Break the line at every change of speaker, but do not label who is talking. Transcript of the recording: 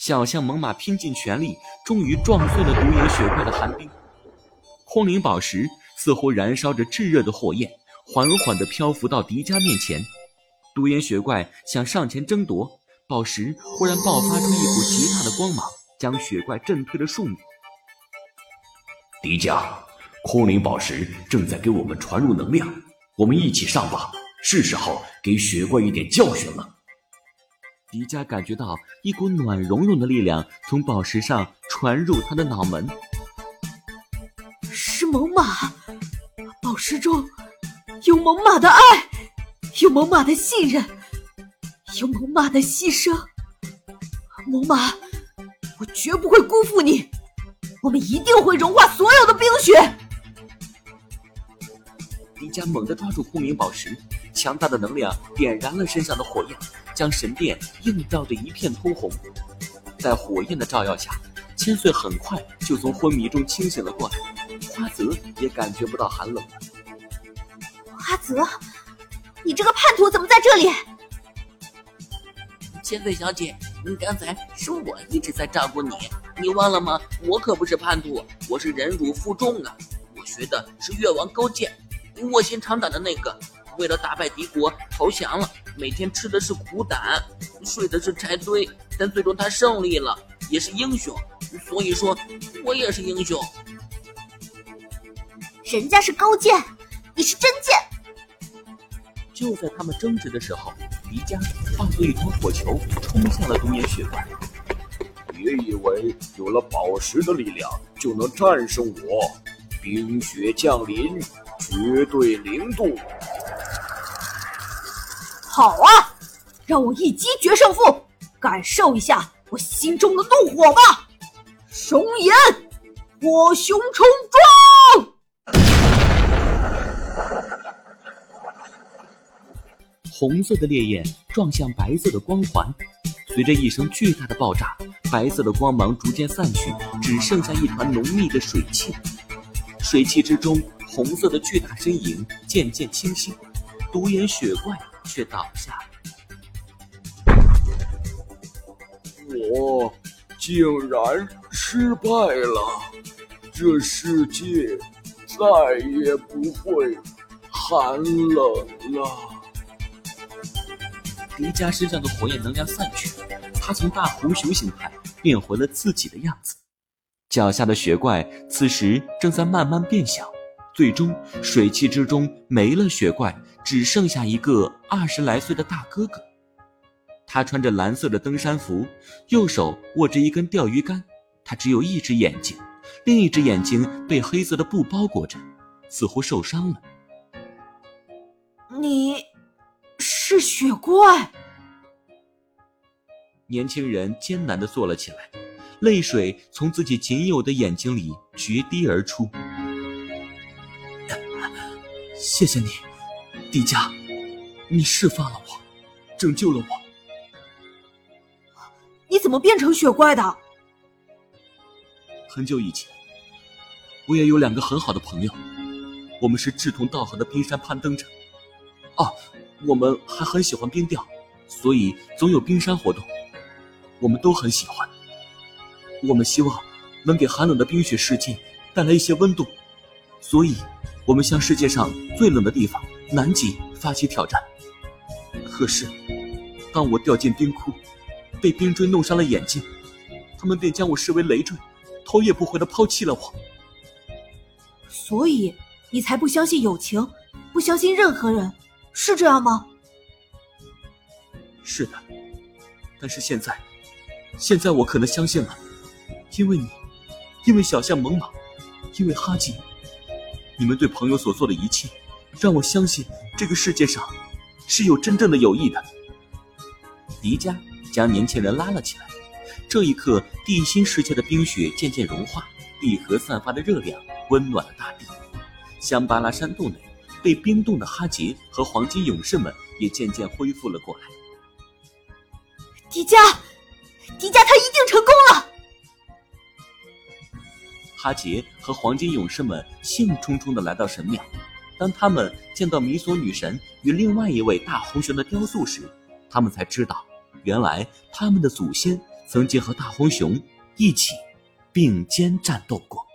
小象猛犸拼尽全力，终于撞碎了独眼雪怪的寒冰。空灵宝石似乎燃烧着炙热的火焰，缓缓地漂浮到迪迦面前。独眼雪怪想上前争夺，宝石忽然爆发出一股极大的光芒，将雪怪震退了数米。
迪迦，空灵宝石正在给我们传入能量，我们一起上吧，是时候给雪怪一点教训了。
迪迦感觉到一股暖融融的力量从宝石上传入他的脑门。
是猛犸，宝石中有猛犸的爱，有猛犸的信任，有猛犸的牺牲。猛犸，我绝不会辜负你，我们一定会融化所有的冰雪。
迪迦猛地抓住空明宝石，强大的能量点燃了身上的火焰。将神殿映照的一片通红，在火焰的照耀下，千岁很快就从昏迷中清醒了过来。花泽也感觉不到寒冷了。
花泽，你这个叛徒怎么在这里？
千岁小姐，你刚才是我一直在照顾你，你忘了吗？我可不是叛徒，我是忍辱负重啊！我学的是越王勾践，卧薪尝胆的那个。为了打败敌国，投降了。每天吃的是苦胆，睡的是柴堆，但最终他胜利了，也是英雄。所以说，我也是英雄。
人家是勾践，你是真剑。
就在他们争执的时候，迪迦化作一团火球，冲向了独眼雪怪。
别以为有了宝石的力量就能战胜我！冰雪降临，绝对零度。
好啊，让我一击决胜负，感受一下我心中的怒火吧！熊岩，火熊冲撞！
红色的烈焰撞向白色的光环，随着一声巨大的爆炸，白色的光芒逐渐散去，只剩下一团浓密的水汽。水汽之中，红色的巨大身影渐渐清晰，独眼雪怪。却倒下。
我竟然失败了，这世界再也不会寒冷了。
迪迦身上的火焰能量散去，他从大红熊形态变回了自己的样子。脚下的雪怪此时正在慢慢变小。最终，水汽之中没了雪怪，只剩下一个二十来岁的大哥哥。他穿着蓝色的登山服，右手握着一根钓鱼竿。他只有一只眼睛，另一只眼睛被黑色的布包裹着，似乎受伤了。
你，是雪怪。
年轻人艰难地坐了起来，泪水从自己仅有的眼睛里决堤而出。谢谢你，迪迦，你释放了我，拯救了我。
你怎么变成雪怪的？
很久以前，我也有两个很好的朋友，我们是志同道合的冰山攀登者。哦，我们还很喜欢冰钓，所以总有冰山活动，我们都很喜欢。我们希望能给寒冷的冰雪世界带来一些温度，所以。我们向世界上最冷的地方南极发起挑战，可是当我掉进冰窟，被冰锥弄伤了眼睛，他们便将我视为累赘，头也不回的抛弃了我。
所以你才不相信友情，不相信任何人，是这样吗？
是的，但是现在，现在我可能相信了，因为你，因为小象猛犸，因为哈吉。你们对朋友所做的一切，让我相信这个世界上是有真正的友谊的。迪迦将年轻人拉了起来。这一刻，地心世界的冰雪渐渐融化，地核散发的热量温暖了大地。香巴拉山洞内被冰冻的哈杰和黄金勇士们也渐渐恢复了过来。
迪迦，迪迦，他一定成功了。
哈杰和黄金勇士们兴冲冲地来到神庙。当他们见到米索女神与另外一位大红熊的雕塑时，他们才知道，原来他们的祖先曾经和大红熊一起并肩战斗过。